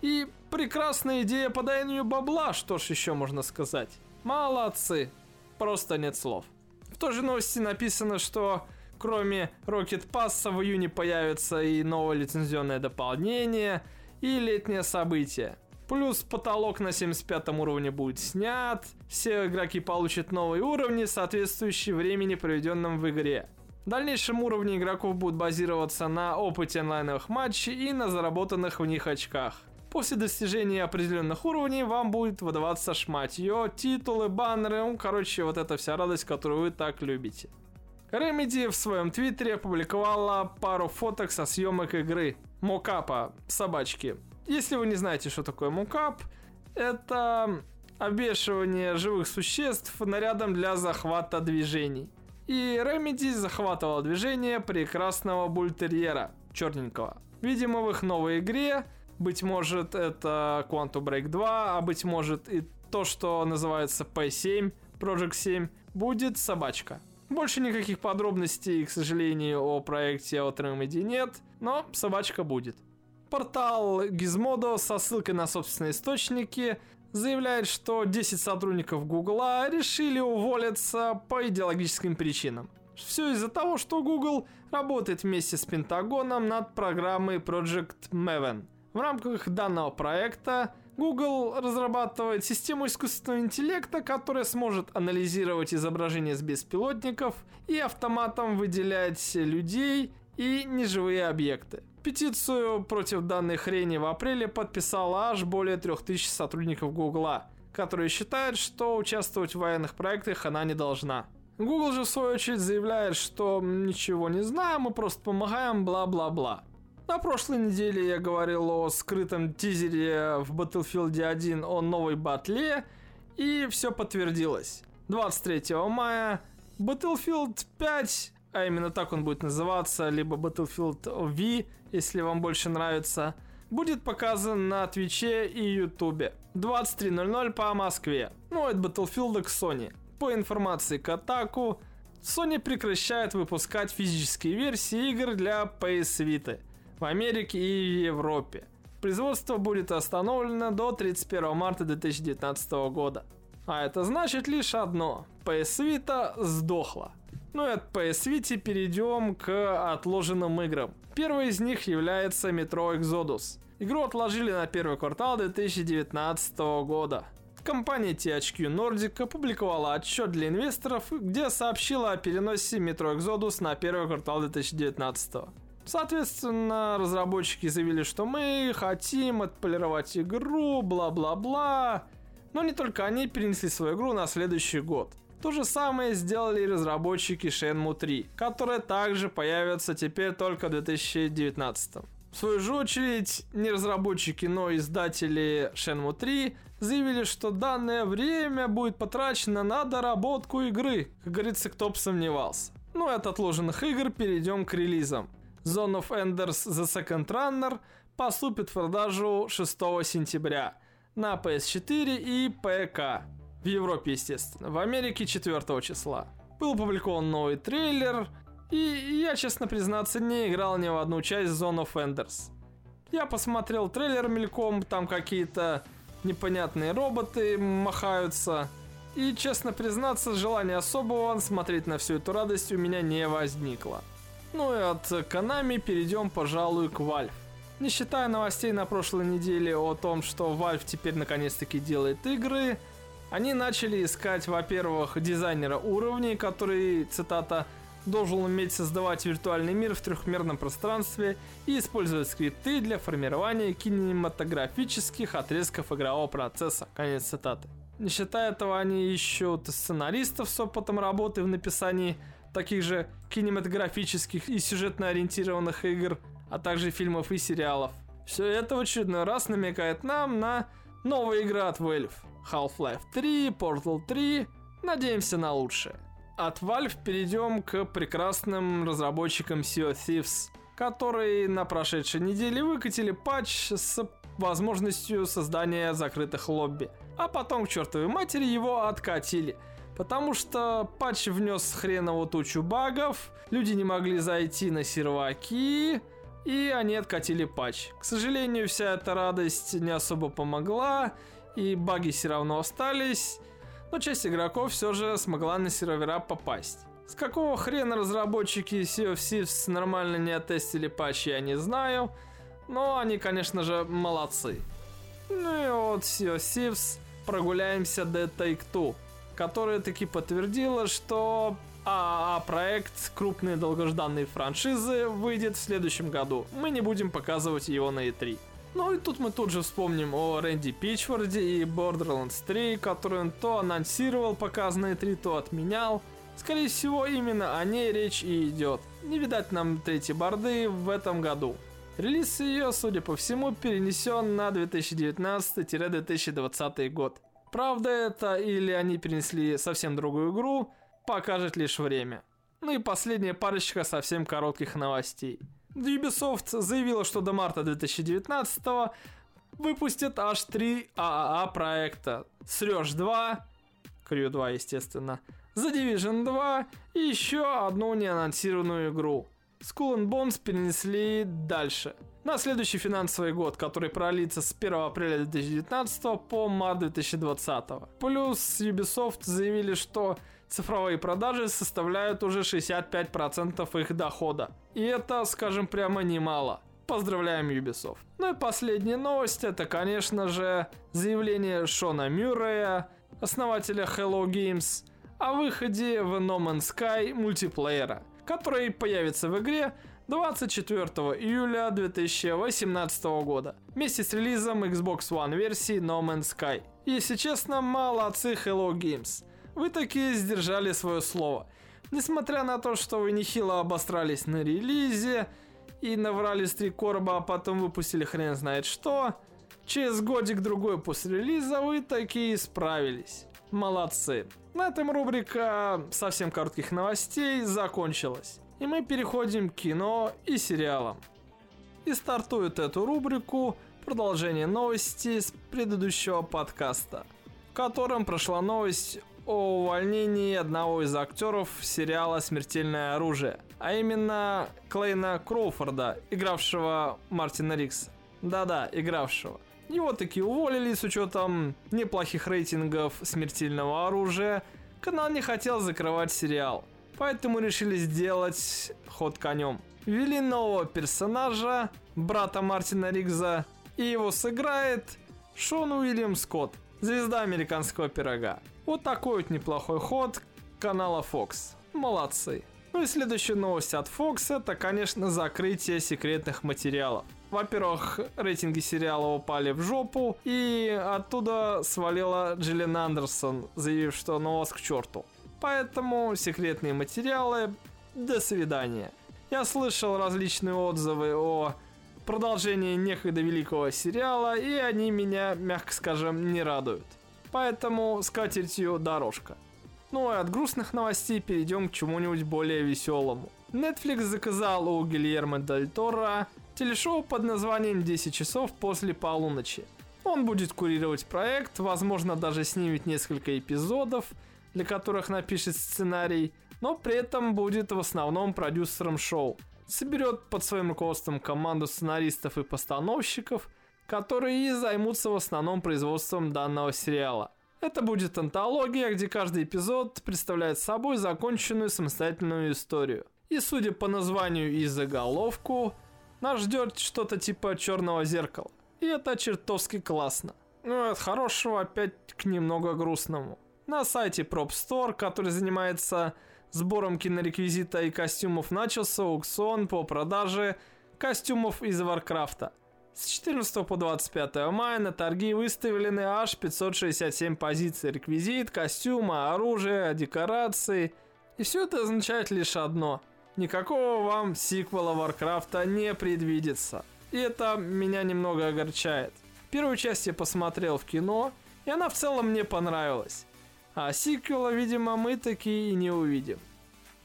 [SPEAKER 1] И прекрасная идея по даянию бабла, что ж еще можно сказать. Молодцы. Просто нет слов. В той же новости написано, что кроме Rocket Pass в июне появится и новое лицензионное дополнение и летнее событие. Плюс потолок на 75 уровне будет снят. Все игроки получат новые уровни, соответствующие времени, проведенном в игре. В дальнейшем уровни игроков будут базироваться на опыте онлайновых матчей и на заработанных в них очках. После достижения определенных уровней вам будет выдаваться шматье, титулы, баннеры, ну, короче, вот эта вся радость, которую вы так любите. Remedy в своем твиттере опубликовала пару фоток со съемок игры. Мокапа, собачки. Если вы не знаете, что такое мукап, это обвешивание живых существ нарядом для захвата движений. И Remedy захватывал движение прекрасного бультерьера, черненького. Видимо, в их новой игре, быть может, это Quantum Break 2, а быть может и то, что называется P7, Project 7, будет собачка. Больше никаких подробностей, к сожалению, о проекте от Remedy нет, но собачка будет. Портал Gizmodo со ссылкой на собственные источники заявляет, что 10 сотрудников Гугла решили уволиться по идеологическим причинам. Все из-за того, что Google работает вместе с Пентагоном над программой Project Maven. В рамках данного проекта Google разрабатывает систему искусственного интеллекта, которая сможет анализировать изображения с беспилотников и автоматом выделять людей и неживые объекты. Петицию против данной хрени в апреле подписало аж более 3000 сотрудников Гугла, которые считают, что участвовать в военных проектах она не должна. Google же в свою очередь заявляет, что ничего не знаем, мы просто помогаем, бла-бла-бла. На прошлой неделе я говорил о скрытом тизере в Battlefield 1 о новой батле, и все подтвердилось. 23 мая Battlefield 5 а именно так он будет называться, либо Battlefield V, если вам больше нравится, будет показан на Твиче и Ютубе. 23.00 по Москве. Ну, от Battlefield к Sony. По информации Kotaku, Sony прекращает выпускать физические версии игр для PS Vita в Америке и Европе. Производство будет остановлено до 31 марта 2019 года. А это значит лишь одно. PS Vita сдохла. Ну и от PS Vita перейдем к отложенным играм. Первый из них является Metro Exodus. Игру отложили на первый квартал 2019 года. Компания THQ Nordic опубликовала отчет для инвесторов, где сообщила о переносе Metro Exodus на первый квартал 2019. Соответственно, разработчики заявили, что мы хотим отполировать игру, бла-бла-бла. Но не только они перенесли свою игру на следующий год. То же самое сделали и разработчики Shenmue 3, которые также появятся теперь только в 2019. В свою же очередь, не разработчики, но издатели Shenmue 3 заявили, что данное время будет потрачено на доработку игры. Как говорится, кто бы сомневался. Ну и от отложенных игр перейдем к релизам. Zone of Enders The Second Runner поступит в продажу 6 сентября на PS4 и ПК. В Европе, естественно. В Америке 4 числа. Был опубликован новый трейлер, и я, честно признаться, не играл ни в одну часть Zone of Enders. Я посмотрел трейлер мельком, там какие-то непонятные роботы махаются. И, честно признаться, желания особого смотреть на всю эту радость у меня не возникло. Ну и от Konami перейдем, пожалуй, к Valve. Не считая новостей на прошлой неделе о том, что Valve теперь наконец-таки делает игры, они начали искать, во-первых, дизайнера уровней, который, цитата, должен уметь создавать виртуальный мир в трехмерном пространстве и использовать скрипты для формирования кинематографических отрезков игрового процесса. Конец цитаты. Не считая этого, они ищут сценаристов с опытом работы в написании таких же кинематографических и сюжетно ориентированных игр, а также фильмов и сериалов. Все это в очередной раз намекает нам на новые игры от Valve. Half-Life 3, Portal 3. Надеемся на лучшее. От Valve перейдем к прекрасным разработчикам Sea of Thieves, которые на прошедшей неделе выкатили патч с возможностью создания закрытых лобби. А потом к чертовой матери его откатили. Потому что патч внес хреново тучу багов, люди не могли зайти на серваки, и они откатили патч. К сожалению, вся эта радость не особо помогла, и баги все равно остались, но часть игроков все же смогла на сервера попасть. С какого хрена разработчики Sea of Thieves нормально не оттестили патч, я не знаю, но они, конечно же, молодцы. Ну и вот Sea of Thieves прогуляемся до Take-Two, которая таки подтвердила, что ААА проект крупные долгожданные франшизы выйдет в следующем году. Мы не будем показывать его на E3. Ну и тут мы тут же вспомним о Рэнди Пичфорде и Borderlands 3, который он то анонсировал показанные 3, то отменял. Скорее всего, именно о ней речь и идет. Не видать нам третьей борды в этом году. Релиз ее, судя по всему, перенесен на 2019-2020 год. Правда это или они перенесли совсем другую игру, покажет лишь время. Ну и последняя парочка совсем коротких новостей. Ubisoft заявила, что до марта 2019 выпустит аж 3 ААА проекта. Срёж 2, Crew 2, естественно, The Division 2 и еще одну неанонсированную игру. Skull and Bones перенесли дальше. На следующий финансовый год, который пролится с 1 апреля 2019 по март 2020. Плюс Ubisoft заявили, что цифровые продажи составляют уже 65% их дохода. И это, скажем прямо, немало. Поздравляем Ubisoft. Ну и последняя новость, это, конечно же, заявление Шона Мюррея, основателя Hello Games, о выходе в No Man's Sky мультиплеера, который появится в игре 24 июля 2018 года, вместе с релизом Xbox One версии No Man's Sky. Если честно, молодцы Hello Games. Вы таки сдержали свое слово. Несмотря на то, что вы нехило обосрались на релизе и наврали с три короба, а потом выпустили хрен знает что, через годик-другой после релиза вы таки справились. Молодцы. На этом рубрика совсем коротких новостей закончилась. И мы переходим к кино и сериалам. и стартует эту рубрику продолжение новости с предыдущего подкаста, в котором прошла новость о увольнении одного из актеров сериала «Смертельное оружие», а именно Клейна Кроуфорда, игравшего Мартина Рикса. Да-да, игравшего. Его таки уволили с учетом неплохих рейтингов «Смертельного оружия». Канал не хотел закрывать сериал, поэтому решили сделать ход конем. Ввели нового персонажа, брата Мартина Ригза, и его сыграет Шон Уильям Скотт, звезда американского пирога. Вот такой вот неплохой ход канала Fox. Молодцы. Ну и следующая новость от Fox это, конечно, закрытие секретных материалов. Во-первых, рейтинги сериала упали в жопу, и оттуда свалила Джиллиан Андерсон, заявив, что ну вас к черту. Поэтому секретные материалы, до свидания. Я слышал различные отзывы о продолжении некогда великого сериала, и они меня, мягко скажем, не радуют. Поэтому с катертью дорожка. Ну и от грустных новостей перейдем к чему-нибудь более веселому. Netflix заказал у Гильермо Дель Торо телешоу под названием «10 часов после полуночи». Он будет курировать проект, возможно даже снимет несколько эпизодов, для которых напишет сценарий, но при этом будет в основном продюсером шоу. Соберет под своим руководством команду сценаристов и постановщиков, которые и займутся в основном производством данного сериала. Это будет антология, где каждый эпизод представляет собой законченную самостоятельную историю. И судя по названию и заголовку, нас ждет что-то типа черного зеркала. И это чертовски классно. Ну, от хорошего опять к немного грустному. На сайте Prop Store, который занимается сбором кинореквизита и костюмов, начался аукцион по продаже костюмов из Варкрафта. С 14 по 25 мая на торги выставлены аж 567 позиций. Реквизит, костюмы, оружие, декорации. И все это означает лишь одно. Никакого вам сиквела Варкрафта не предвидится. И это меня немного огорчает. Первую часть я посмотрел в кино, и она в целом мне понравилась. А сиквела, видимо, мы таки и не увидим.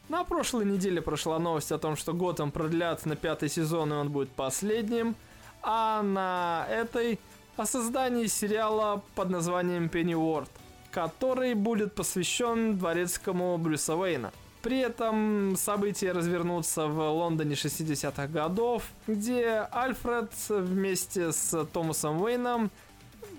[SPEAKER 1] На прошлой неделе прошла новость о том, что Готэм продлят на пятый сезон, и он будет последним – а на этой о создании сериала под названием Pennyworth, который будет посвящен дворецкому Брюса Уэйна. При этом события развернутся в Лондоне 60-х годов, где Альфред вместе с Томасом Уэйном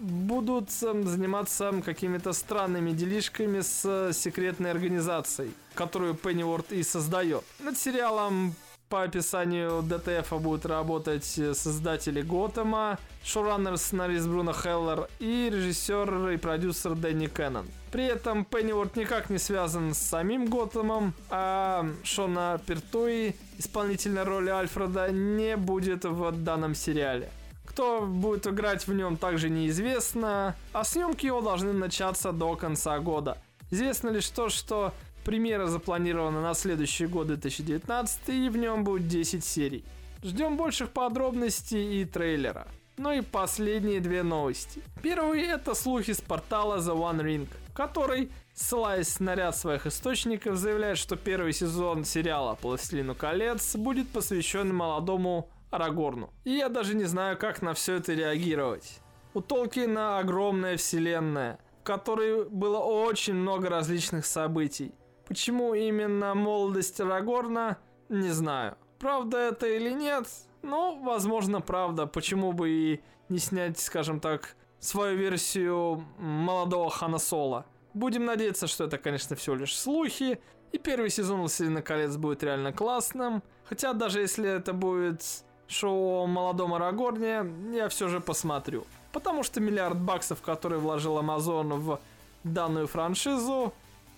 [SPEAKER 1] будут заниматься какими-то странными делишками с секретной организацией, которую Пенниворд и создает. Над сериалом по описанию ДТФ будут работать создатели Готэма, шоураннер сценарист Бруно Хеллер и режиссер и продюсер Дэнни Кеннон. При этом Пенниворд никак не связан с самим Готэмом, а Шона Пертуи, исполнительной роли Альфреда, не будет в данном сериале. Кто будет играть в нем также неизвестно, а съемки его должны начаться до конца года. Известно лишь то, что Премьера запланирована на следующий год 2019 и в нем будет 10 серий. Ждем больших подробностей и трейлера. Ну и последние две новости. Первый это слухи с портала The One Ring, который, ссылаясь на ряд своих источников, заявляет, что первый сезон сериала «Пластилину колец» будет посвящен молодому Арагорну. И я даже не знаю, как на все это реагировать. У Толкина огромная вселенная, в которой было очень много различных событий. Почему именно молодость Арагорна, не знаю. Правда это или нет, но, возможно, правда. Почему бы и не снять, скажем так, свою версию молодого Хана Соло. Будем надеяться, что это, конечно, всего лишь слухи, и первый сезон «Властелина колец» будет реально классным. Хотя даже если это будет шоу о молодом Арагорне, я все же посмотрю. Потому что миллиард баксов, который вложил Amazon в данную франшизу,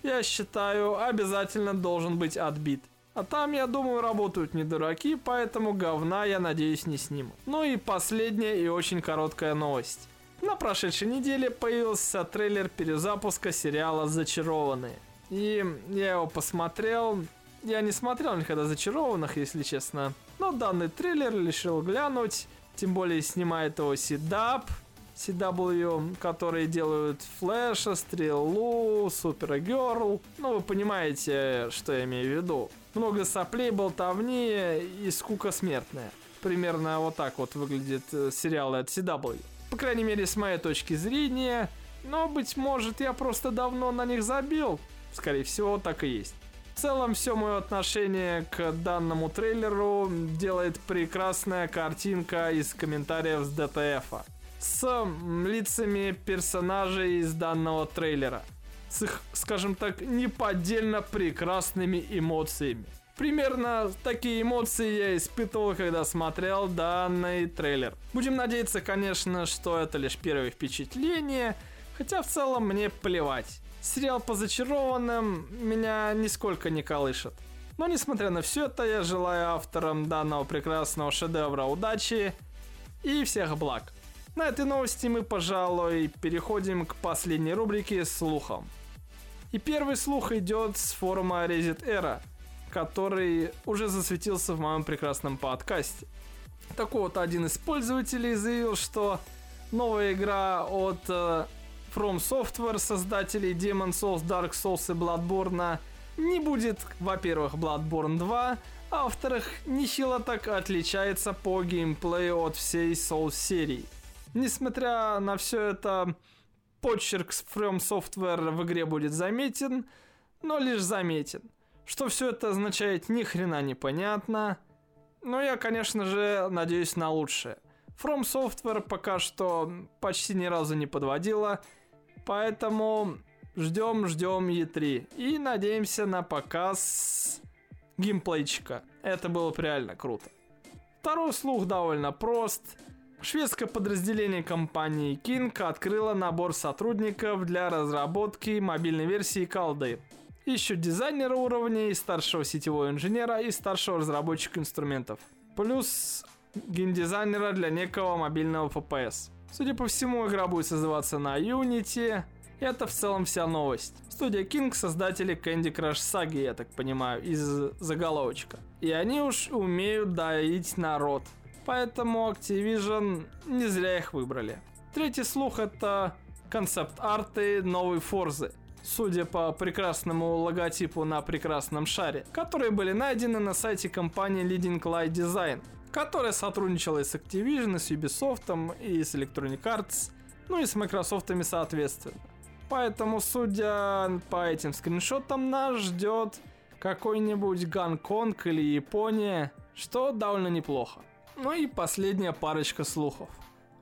[SPEAKER 1] я считаю, обязательно должен быть отбит. А там, я думаю, работают не дураки, поэтому говна, я надеюсь, не сниму. Ну и последняя и очень короткая новость. На прошедшей неделе появился трейлер перезапуска сериала «Зачарованные». И я его посмотрел. Я не смотрел никогда «Зачарованных», если честно. Но данный трейлер решил глянуть. Тем более снимает его Сидап. CW, которые делают Флэша, Стрелу, Супергерл. Ну, вы понимаете, что я имею в виду. Много соплей, болтовни и скука смертная. Примерно вот так вот выглядит э, сериалы от CW. По крайней мере, с моей точки зрения. Но, быть может, я просто давно на них забил. Скорее всего, так и есть. В целом, все мое отношение к данному трейлеру делает прекрасная картинка из комментариев с ДТФ. С лицами персонажей из данного трейлера. С их, скажем так, неподдельно прекрасными эмоциями. Примерно такие эмоции я испытывал, когда смотрел данный трейлер. Будем надеяться, конечно, что это лишь первое впечатление, хотя в целом мне плевать. Сериал по зачарованным меня нисколько не колышет. Но несмотря на все это, я желаю авторам данного прекрасного шедевра удачи и всех благ. На этой новости мы, пожалуй, переходим к последней рубрике «Слухом». И первый слух идет с форума Reddit Era, который уже засветился в моем прекрасном подкасте. Так вот, один из пользователей заявил, что новая игра от э, From Software, создателей Demon Souls, Dark Souls и Bloodborne, не будет, во-первых, Bloodborne 2, а во-вторых, нехило так отличается по геймплею от всей Souls серии. Несмотря на все это, почерк From Software в игре будет заметен, но лишь заметен. Что все это означает, ни хрена непонятно. Но я, конечно же, надеюсь на лучшее. From Software пока что почти ни разу не подводила, Поэтому ждем, ждем E3. И надеемся на показ геймплейчика. Это было бы реально круто. Второй слух довольно прост. Шведское подразделение компании King открыло набор сотрудников для разработки мобильной версии колды. Ищут дизайнера уровней, старшего сетевого инженера и старшего разработчика инструментов. Плюс геймдизайнера для некого мобильного FPS. Судя по всему, игра будет создаваться на Unity. Это в целом вся новость. Студия King создатели Candy Crush Saga, я так понимаю, из заголовочка. И они уж умеют доить народ. Поэтому Activision не зря их выбрали. Третий слух это концепт-арты новой Форзы. Судя по прекрасному логотипу на прекрасном шаре, которые были найдены на сайте компании Leading Light Design которая сотрудничала и с Activision, и с Ubisoft, и с Electronic Arts, ну и с Microsoft соответственно. Поэтому, судя по этим скриншотам, нас ждет какой-нибудь Гонконг или Япония, что довольно неплохо. Ну и последняя парочка слухов.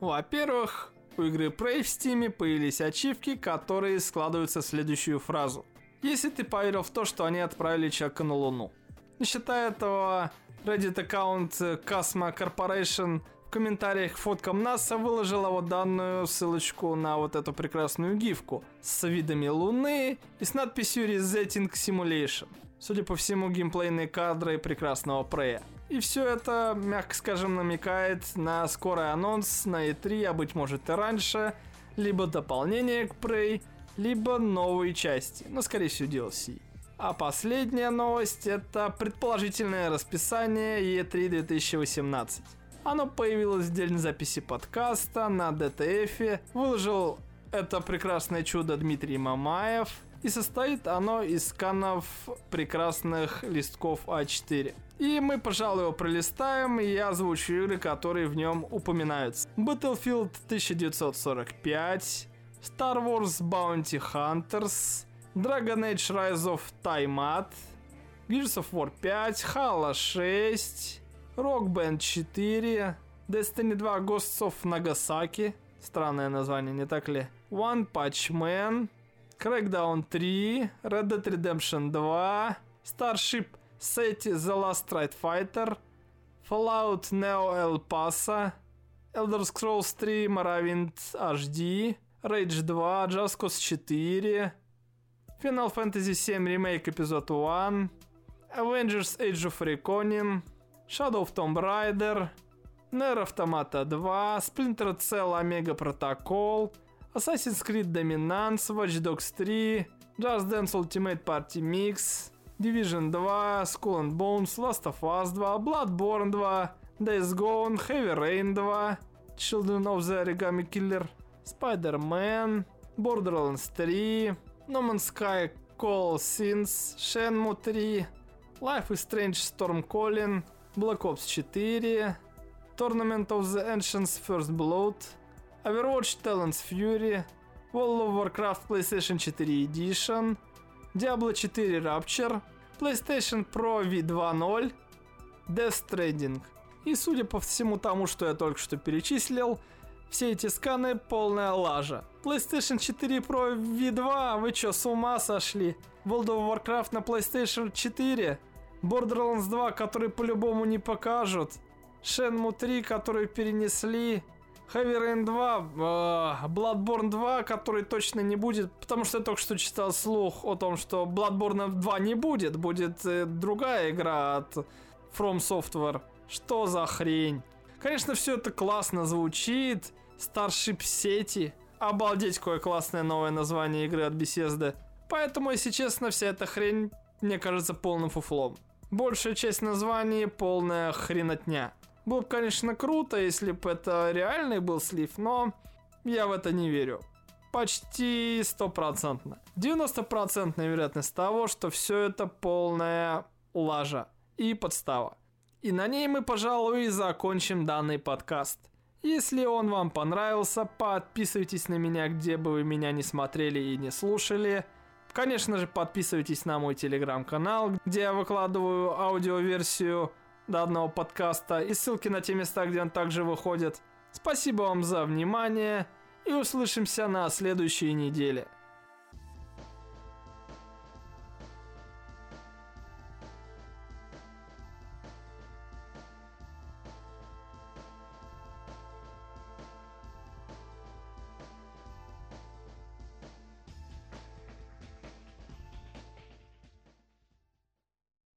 [SPEAKER 1] Во-первых, у игры Prey в Steam появились ачивки, которые складываются в следующую фразу. Если ты поверил в то, что они отправили человека на Луну. Не считая этого, Reddit аккаунт Casma Corporation в комментариях к фоткам НАСА выложила вот данную ссылочку на вот эту прекрасную гифку с видами Луны и с надписью Resetting Simulation. Судя по всему, геймплейные кадры прекрасного Прея. И все это, мягко скажем, намекает на скорый анонс на E3, а быть может и раньше, либо дополнение к Prey, либо новые части, но скорее всего DLC. А последняя новость это предположительное расписание E3 2018. Оно появилось в день записи подкаста на DTF. Выложил это прекрасное чудо Дмитрий Мамаев. И состоит оно из сканов прекрасных листков А4. И мы, пожалуй, его пролистаем, и я озвучу игры, которые в нем упоминаются. Battlefield 1945, Star Wars Bounty Hunters, Dragon Age Rise of Tiamat, Gears of War 5, Halo 6, Rock Band 4, Destiny 2 Ghosts of Nagasaki, странное название, не так ли? One Punch Man, Crackdown 3, Red Dead Redemption 2, Starship City The Last Strike Fighter, Fallout Neo El Paso, Elder Scrolls 3 Morrowind HD, Rage 2, Just Cause 4, Final Fantasy VII Remake эпизод 1, Avengers Age of Reckoning, Shadow of Tomb Raider, Nier Automata 2, Splinter Cell Omega Protocol, Assassin's Creed Dominance, Watch Dogs 3, Just Dance Ultimate Party Mix, Division 2, Skull and Bones, Last of Us 2, Bloodborne 2, Days Gone, Heavy Rain 2, Children of the Origami Killer, Spider-Man, Borderlands 3, No Man's Sky Call Sins, Shenmue 3, Life is Strange Storm Calling, Black Ops 4, Tournament of the Ancients First Blood, Overwatch Talents Fury, World of Warcraft PlayStation 4 Edition, Diablo 4 Rapture, PlayStation Pro V2.0, Death Stranding. И судя по всему тому, что я только что перечислил, все эти сканы полная лажа. PlayStation 4 Pro V2, вы чё, с ума сошли? World of Warcraft на PlayStation 4, Borderlands 2, который по-любому не покажут, Shenmue 3, который перенесли, Heavy Rain 2, э, Bloodborne 2, который точно не будет, потому что я только что читал слух о том, что Bloodborne 2 не будет, будет э, другая игра от From Software. Что за хрень? Конечно, все это классно звучит. Starship City. Обалдеть, какое классное новое название игры от Bethesda. Поэтому, если честно, вся эта хрень мне кажется полным фуфлом. Большая часть названий полная хренотня. Было бы, конечно, круто, если бы это реальный был слив, но я в это не верю. Почти стопроцентно. 90% вероятность того, что все это полная лажа и подстава. И на ней мы, пожалуй, закончим данный подкаст. Если он вам понравился, подписывайтесь на меня, где бы вы меня не смотрели и не слушали. Конечно же, подписывайтесь на мой телеграм-канал, где я выкладываю аудиоверсию данного подкаста и ссылки на те места, где он также выходит. Спасибо вам за внимание и услышимся на следующей неделе.